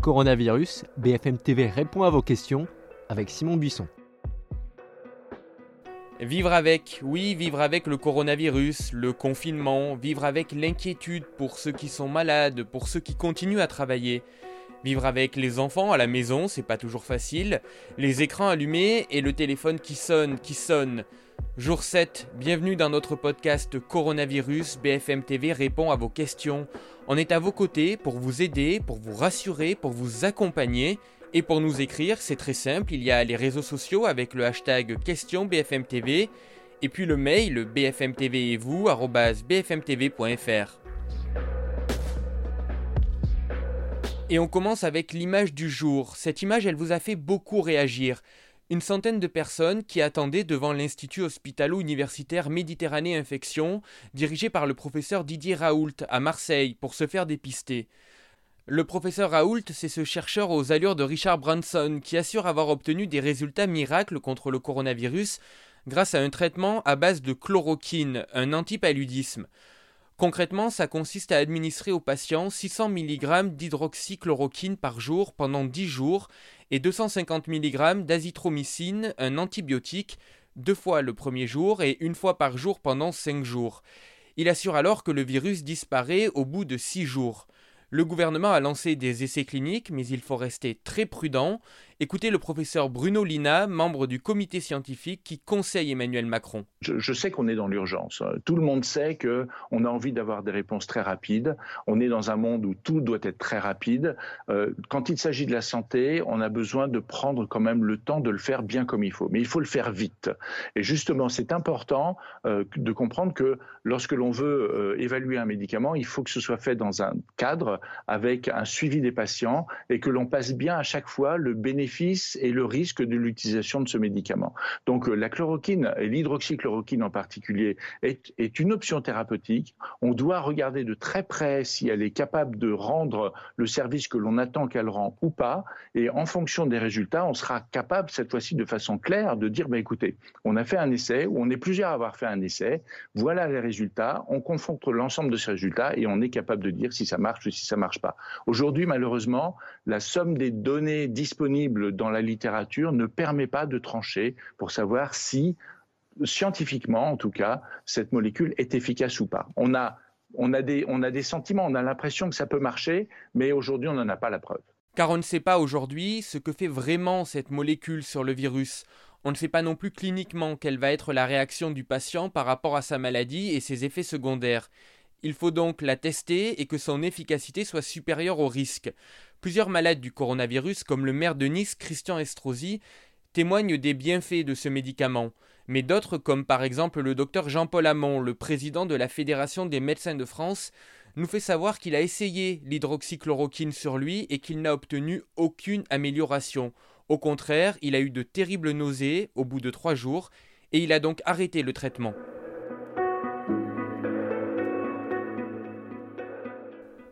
Coronavirus, BFM TV répond à vos questions avec Simon Buisson. Vivre avec, oui, vivre avec le coronavirus, le confinement, vivre avec l'inquiétude pour ceux qui sont malades, pour ceux qui continuent à travailler. Vivre avec les enfants à la maison, c'est pas toujours facile. Les écrans allumés et le téléphone qui sonne, qui sonne. Jour 7, bienvenue dans notre podcast Coronavirus. BFM TV répond à vos questions. On est à vos côtés pour vous aider, pour vous rassurer, pour vous accompagner. Et pour nous écrire, c'est très simple, il y a les réseaux sociaux avec le hashtag question BFM TV et puis le mail bfmtv et vous bfmtv.fr. Et on commence avec l'image du jour. Cette image, elle vous a fait beaucoup réagir. Une centaine de personnes qui attendaient devant l'Institut hospitalo-universitaire Méditerranée Infection, dirigé par le professeur Didier Raoult à Marseille, pour se faire dépister. Le professeur Raoult, c'est ce chercheur aux allures de Richard Branson qui assure avoir obtenu des résultats miracles contre le coronavirus grâce à un traitement à base de chloroquine, un antipaludisme. Concrètement, ça consiste à administrer aux patients 600 mg d'hydroxychloroquine par jour pendant 10 jours et 250 mg d'azithromycine, un antibiotique, deux fois le premier jour et une fois par jour pendant 5 jours. Il assure alors que le virus disparaît au bout de 6 jours. Le gouvernement a lancé des essais cliniques, mais il faut rester très prudent. Écoutez le professeur Bruno Lina, membre du comité scientifique qui conseille Emmanuel Macron. Je, sais qu'on est dans l'urgence. Tout le monde sait qu'on a envie d'avoir des réponses très rapides. On est dans un monde où tout doit être très rapide. Euh, quand il s'agit de la santé, on a besoin de prendre quand même le temps de le faire bien comme il faut. Mais il faut le faire vite. Et justement, c'est important euh, de comprendre que lorsque l'on veut euh, évaluer un médicament, il faut que ce soit fait dans un cadre avec un suivi des patients et que l'on passe bien à chaque fois le bénéfice et le risque de l'utilisation de ce médicament. Donc euh, la chloroquine, et l'hydroxychloroquine en particulier, est, une option thérapeutique. On doit regarder de très près si elle est capable de rendre le service que l'on attend qu'elle rend ou pas. Et en fonction des résultats, on sera capable cette fois-ci de façon claire de dire, bah, écoutez, on a fait un essai, ou on est plusieurs à avoir fait un essai, voilà les résultats, on confronte l'ensemble de ces résultats et on est capable de dire si ça marche ou si ça marche pas. Aujourd'hui, malheureusement, la somme des données disponibles dans la littérature ne permet pas de trancher pour savoir si, scientifiquement en tout cas, cette molécule est efficace ou pas. On a, on a, des, on a des sentiments, on a l'impression que ça peut marcher, mais aujourd'hui on n'en a pas la preuve. Car on ne sait pas aujourd'hui ce que fait vraiment cette molécule sur le virus. On ne sait pas non plus cliniquement quelle va être la réaction du patient par rapport à sa maladie et ses effets secondaires. Il faut donc la tester et que son efficacité soit supérieure au risque. Plusieurs malades du coronavirus, comme le maire de Nice, Christian Estrosi, témoignent des bienfaits de ce médicament. Mais d'autres, comme par exemple le docteur Jean-Paul Hamon, le président de la Fédération des médecins de France, nous fait savoir qu'il a essayé l'hydroxychloroquine sur lui et qu'il n'a obtenu aucune amélioration. Au contraire, il a eu de terribles nausées au bout de trois jours et il a donc arrêté le traitement.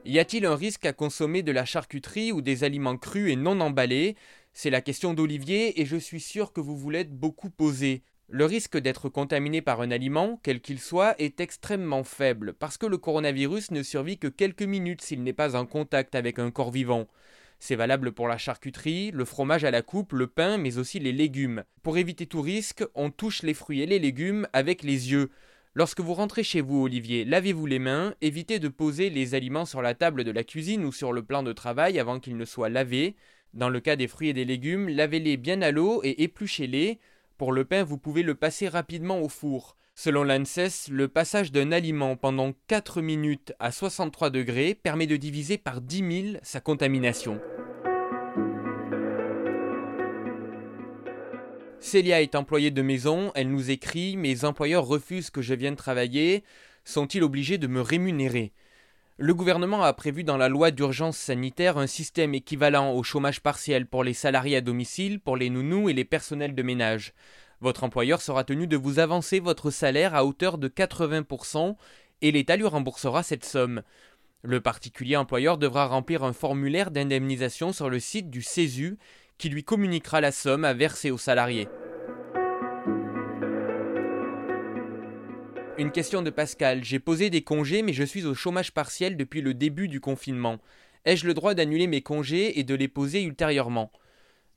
Y a-t-il un risque à consommer de la charcuterie ou des aliments crus et non emballés? C'est la question d'Olivier et je suis sûr que vous vous l'êtes beaucoup posée. Le risque d'être contaminé par un aliment, quel qu'il soit, est extrêmement faible, parce que le coronavirus ne survit que quelques minutes s'il n'est pas en contact avec un corps vivant. C'est valable pour la charcuterie, le fromage à la coupe, le pain, mais aussi les légumes. Pour éviter tout risque, on touche les fruits et les légumes avec les yeux. Lorsque vous rentrez chez vous, Olivier, lavez-vous les mains, évitez de poser les aliments sur la table de la cuisine ou sur le plan de travail avant qu'ils ne soient lavés. Dans le cas des fruits et des légumes, lavez-les bien à l'eau et épluchez-les. Pour le pain, vous pouvez le passer rapidement au four. Selon l'ANSES, le passage d'un aliment pendant 4 minutes à 63 degrés permet de diviser par 10 000 sa contamination. Célia est employée de maison, elle nous écrit Mes employeurs refusent que je vienne travailler, sont-ils obligés de me rémunérer? Le gouvernement a prévu dans la loi d'urgence sanitaire un système équivalent au chômage partiel pour les salariés à domicile, pour les nounous et les personnels de ménage. Votre employeur sera tenu de vous avancer votre salaire à hauteur de 80% et l'État lui remboursera cette somme. Le particulier employeur devra remplir un formulaire d'indemnisation sur le site du CESU qui lui communiquera la somme à verser aux salariés. Une question de Pascal. J'ai posé des congés mais je suis au chômage partiel depuis le début du confinement. Ai-je le droit d'annuler mes congés et de les poser ultérieurement?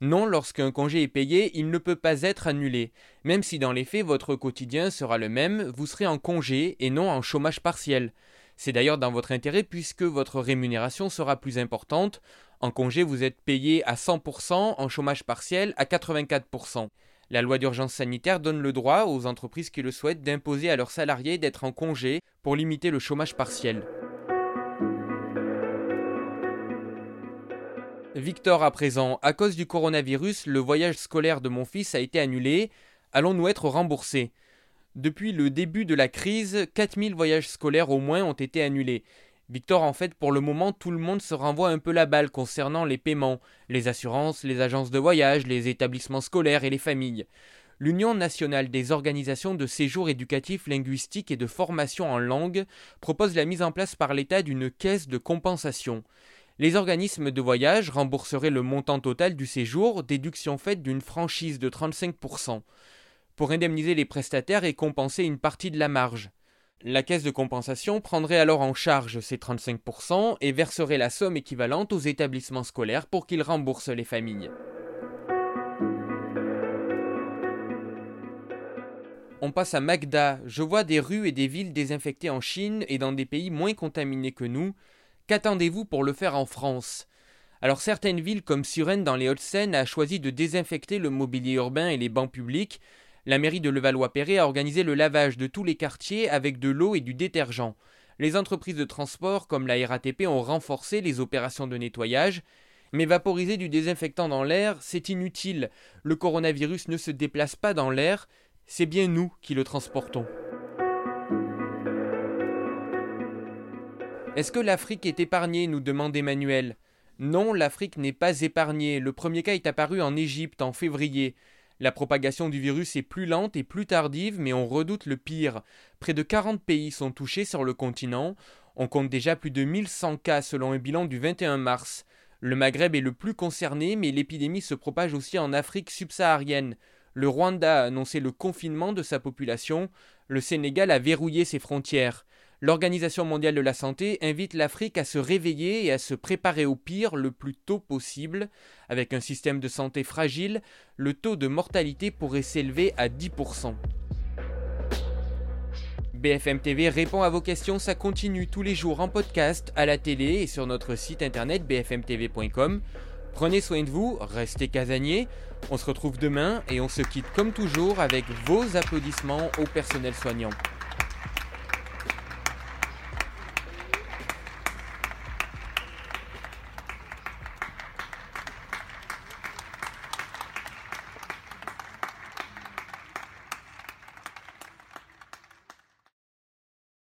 Non, lorsqu'un congé est payé, il ne peut pas être annulé. Même si dans les faits votre quotidien sera le même, vous serez en congé et non en chômage partiel. C'est d'ailleurs dans votre intérêt puisque votre rémunération sera plus importante. En congé, vous êtes payé à 100%, en chômage partiel à 84%. La loi d'urgence sanitaire donne le droit aux entreprises qui le souhaitent d'imposer à leurs salariés d'être en congé pour limiter le chômage partiel. Victor à présent, à cause du coronavirus, le voyage scolaire de mon fils a été annulé. Allons-nous être remboursés? Depuis le début de la crise, 4000 voyages scolaires au moins ont été annulés. Victor, en fait, pour le moment, tout le monde se renvoie un peu la balle concernant les paiements, les assurances, les agences de voyage, les établissements scolaires et les familles. L'Union nationale des organisations de séjour éducatif, linguistique et de formation en langue propose la mise en place par l'État d'une caisse de compensation. Les organismes de voyage rembourseraient le montant total du séjour, déduction faite d'une franchise de 35%, pour indemniser les prestataires et compenser une partie de la marge. La caisse de compensation prendrait alors en charge ces 35% et verserait la somme équivalente aux établissements scolaires pour qu'ils remboursent les familles. On passe à Magda. Je vois des rues et des villes désinfectées en Chine et dans des pays moins contaminés que nous. Qu'attendez-vous pour le faire en France? Alors certaines villes comme Suresnes dans les Hauts-de-Seine a choisi de désinfecter le mobilier urbain et les bancs publics, la mairie de Levallois-Perret a organisé le lavage de tous les quartiers avec de l'eau et du détergent. Les entreprises de transport comme la RATP ont renforcé les opérations de nettoyage. Mais vaporiser du désinfectant dans l'air, c'est inutile. Le coronavirus ne se déplace pas dans l'air, c'est bien nous qui le transportons. Est-ce que l'Afrique est épargnée nous demande Emmanuel. Non, l'Afrique n'est pas épargnée. Le premier cas est apparu en Égypte en février. La propagation du virus est plus lente et plus tardive, mais on redoute le pire. Près de 40 pays sont touchés sur le continent. On compte déjà plus de 1100 cas selon un bilan du 21 mars. Le Maghreb est le plus concerné, mais l'épidémie se propage aussi en Afrique subsaharienne. Le Rwanda a annoncé le confinement de sa population. Le Sénégal a verrouillé ses frontières. L'Organisation mondiale de la santé invite l'Afrique à se réveiller et à se préparer au pire le plus tôt possible. Avec un système de santé fragile, le taux de mortalité pourrait s'élever à 10%. BFM TV répond à vos questions, ça continue tous les jours en podcast, à la télé et sur notre site internet bfmtv.com. Prenez soin de vous, restez casaniers. On se retrouve demain et on se quitte comme toujours avec vos applaudissements au personnel soignant.